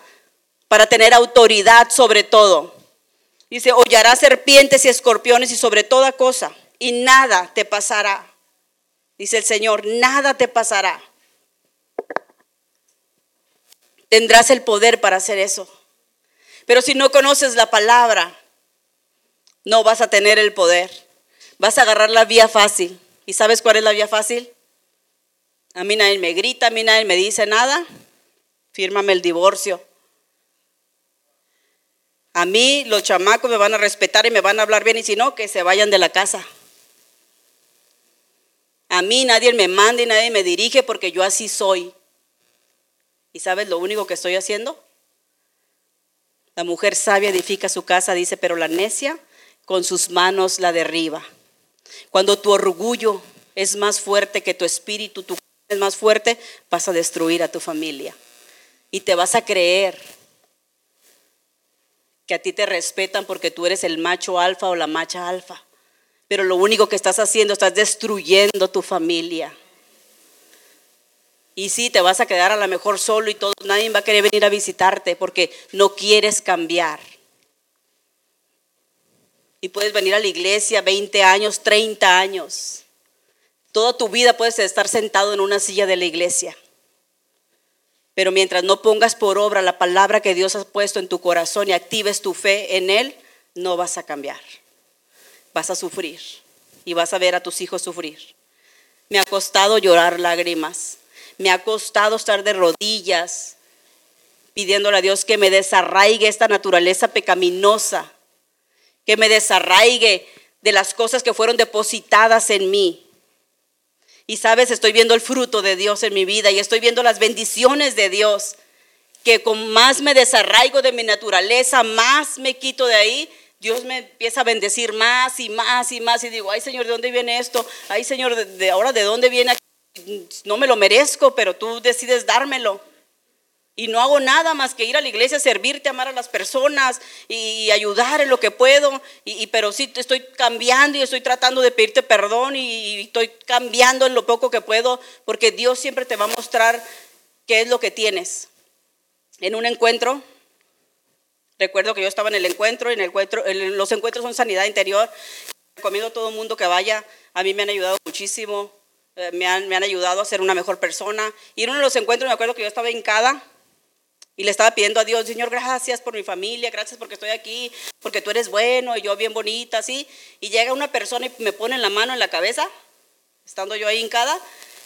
para tener autoridad sobre todo. Dice, hollarás serpientes y escorpiones y sobre toda cosa, y nada te pasará. Dice el Señor, nada te pasará tendrás el poder para hacer eso. Pero si no conoces la palabra, no vas a tener el poder. Vas a agarrar la vía fácil. ¿Y sabes cuál es la vía fácil? A mí nadie me grita, a mí nadie me dice nada. Fírmame el divorcio. A mí los chamacos me van a respetar y me van a hablar bien y si no, que se vayan de la casa. A mí nadie me manda y nadie me dirige porque yo así soy. ¿Y sabes lo único que estoy haciendo? La mujer sabia edifica su casa, dice, pero la necia con sus manos la derriba. Cuando tu orgullo es más fuerte que tu espíritu, tu es más fuerte, vas a destruir a tu familia. Y te vas a creer que a ti te respetan porque tú eres el macho alfa o la macha alfa. Pero lo único que estás haciendo, estás destruyendo tu familia. Y sí, te vas a quedar a lo mejor solo y todo, nadie va a querer venir a visitarte porque no quieres cambiar. Y puedes venir a la iglesia 20 años, 30 años. Toda tu vida puedes estar sentado en una silla de la iglesia. Pero mientras no pongas por obra la palabra que Dios ha puesto en tu corazón y actives tu fe en Él, no vas a cambiar. Vas a sufrir y vas a ver a tus hijos sufrir. Me ha costado llorar lágrimas. Me ha costado estar de rodillas pidiéndole a Dios que me desarraigue esta naturaleza pecaminosa, que me desarraigue de las cosas que fueron depositadas en mí. Y sabes, estoy viendo el fruto de Dios en mi vida y estoy viendo las bendiciones de Dios, que con más me desarraigo de mi naturaleza, más me quito de ahí, Dios me empieza a bendecir más y más y más y digo, ay Señor, ¿de dónde viene esto? Ay Señor, ¿de, ahora de dónde viene? No me lo merezco, pero tú decides dármelo. Y no hago nada más que ir a la iglesia, servirte, amar a las personas y, ayudar en lo que puedo. Y, pero sí estoy cambiando y estoy tratando de pedirte perdón y, estoy cambiando en lo poco que puedo, porque Dios siempre te va a mostrar qué es lo que tienes. En un encuentro, recuerdo que yo estaba en el encuentro, y en el encuentro, en los encuentros son sanidad interior. Recomiendo a todo el mundo que vaya. A mí me han ayudado muchísimo. Eh, me, han, me han ayudado a ser una mejor persona. Y en uno de los encuentros me acuerdo que yo estaba hincada y le estaba pidiendo a Dios, Señor, gracias por mi familia, gracias porque estoy aquí, porque tú eres bueno y yo bien bonita, así. Y llega una persona y me pone la mano en la cabeza, estando yo ahí hincada,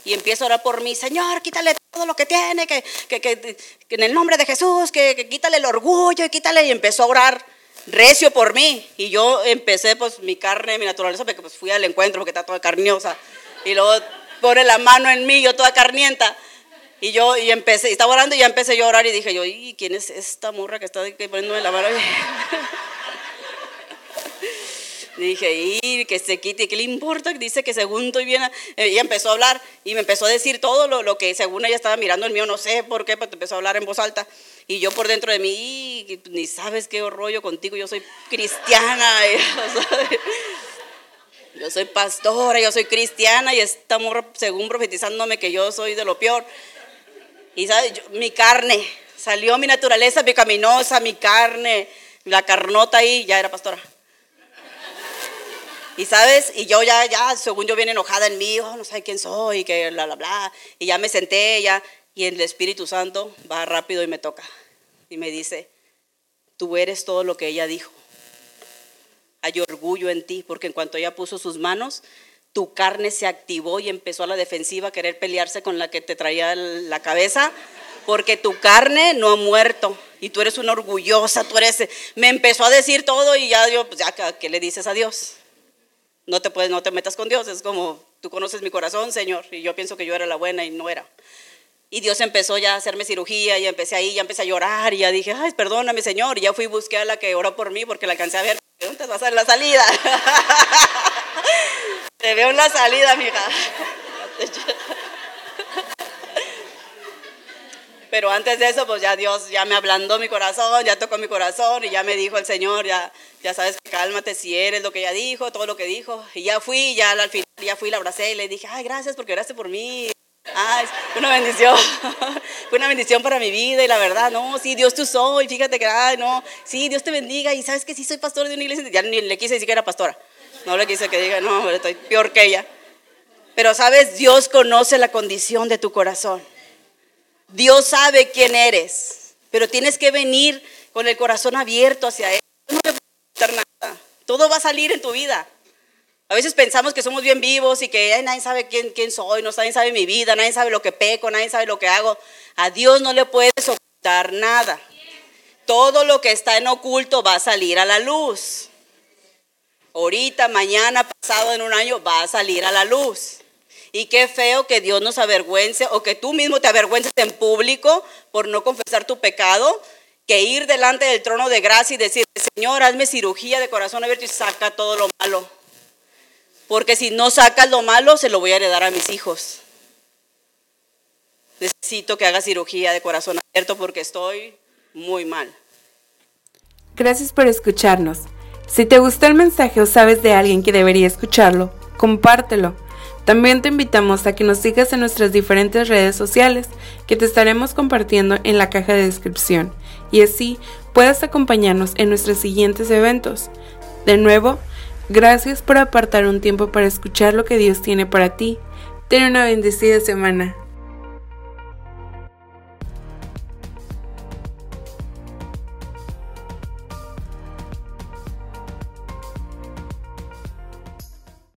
y empiezo a orar por mí, Señor, quítale todo lo que tiene, que, que, que, en el nombre de Jesús, que, quítale el orgullo y quítale. Y empezó a orar recio por mí. Y yo empecé, pues, mi carne, mi naturaleza, porque pues fui al encuentro porque está toda carniosa. Y luego pone la mano en mí, yo toda carnienta. Y yo y empecé, estaba orando y ya empecé yo a orar y dije yo, ¿y quién es esta morra que está poniéndome la mano? dije, y que se quite, ¿qué le importa? Dice que según estoy bien. Ella empezó a hablar y me empezó a decir todo lo, lo, que según ella estaba mirando el mío, no sé por qué, pero empezó a hablar en voz alta. Y yo por dentro de mí, ni sabes qué rollo contigo, yo soy cristiana. Yo soy pastora, yo soy cristiana y esta morra, según profetizándome que yo soy de lo peor. Y ¿sabes? mi carne, salió mi naturaleza pecaminosa, mi carne, la carnota ahí, ya era pastora. Y sabes, y yo ya, ya, según yo bien enojada en mí, oh, no sé quién soy, que bla, bla, bla. Y ya me senté, ya, y el Espíritu Santo va rápido y me toca. Y me dice, tú eres todo lo que ella dijo. Hay orgullo en ti, porque en cuanto ella puso sus manos, tu carne se activó y empezó a la defensiva a querer pelearse con la que te traía la cabeza, porque tu carne no ha muerto y tú eres una orgullosa, tú eres... Me empezó a decir todo y ya yo, pues ya, ¿qué le dices a Dios? No te, puedes, no te metas con Dios, es como, tú conoces mi corazón, Señor, y yo pienso que yo era la buena y no era. Y Dios empezó ya a hacerme cirugía y empecé ahí, ya empecé a llorar y ya dije, ay, perdóname, Señor. Y ya fui y busqué a la que oró por mí porque la alcancé a ver. ¿Dónde va a ser la salida? Te veo en la salida, mija. Pero antes de eso, pues ya Dios ya me ablandó mi corazón, ya tocó mi corazón y ya me dijo el Señor, ya, ya sabes, cálmate si eres lo que ella dijo, todo lo que dijo. Y ya fui, ya al final, ya fui, la abracé y le dije, ay, gracias porque oraste por mí. Ay, fue una bendición, fue una bendición para mi vida y la verdad, no, sí, Dios tú soy, fíjate que, ay, no, sí, Dios te bendiga y sabes que sí soy pastor de una iglesia, ya ni le quise decir que era pastora. No le quise que diga, no, estoy peor que ella. Pero sabes, Dios conoce la condición de tu corazón. Dios sabe quién eres. Pero tienes que venir con el corazón abierto hacia Él. No le nada. Todo va a salir en tu vida. A veces pensamos que somos bien vivos y que nadie sabe quién, quién soy, no, nadie sabe mi vida, nadie sabe lo que peco, nadie sabe lo que hago. A Dios no le puedes ocultar nada. Todo lo que está en oculto va a salir a la luz. Ahorita, mañana, pasado en un año, va a salir a la luz. Y qué feo que Dios nos avergüence o que tú mismo te avergüences en público por no confesar tu pecado, que ir delante del trono de gracia y decir, Señor, hazme cirugía de corazón abierto y saca todo lo malo. Porque si no sacas lo malo, se lo voy a heredar a mis hijos. Necesito que haga cirugía de corazón abierto porque estoy muy mal. Gracias por escucharnos. Si te gustó el mensaje o sabes de alguien que debería escucharlo, compártelo. También te invitamos a que nos sigas en nuestras diferentes redes sociales que te estaremos compartiendo en la caja de descripción y así puedas acompañarnos en nuestros siguientes eventos. De nuevo, gracias por apartar un tiempo para escuchar lo que Dios tiene para ti. Ten una bendecida semana.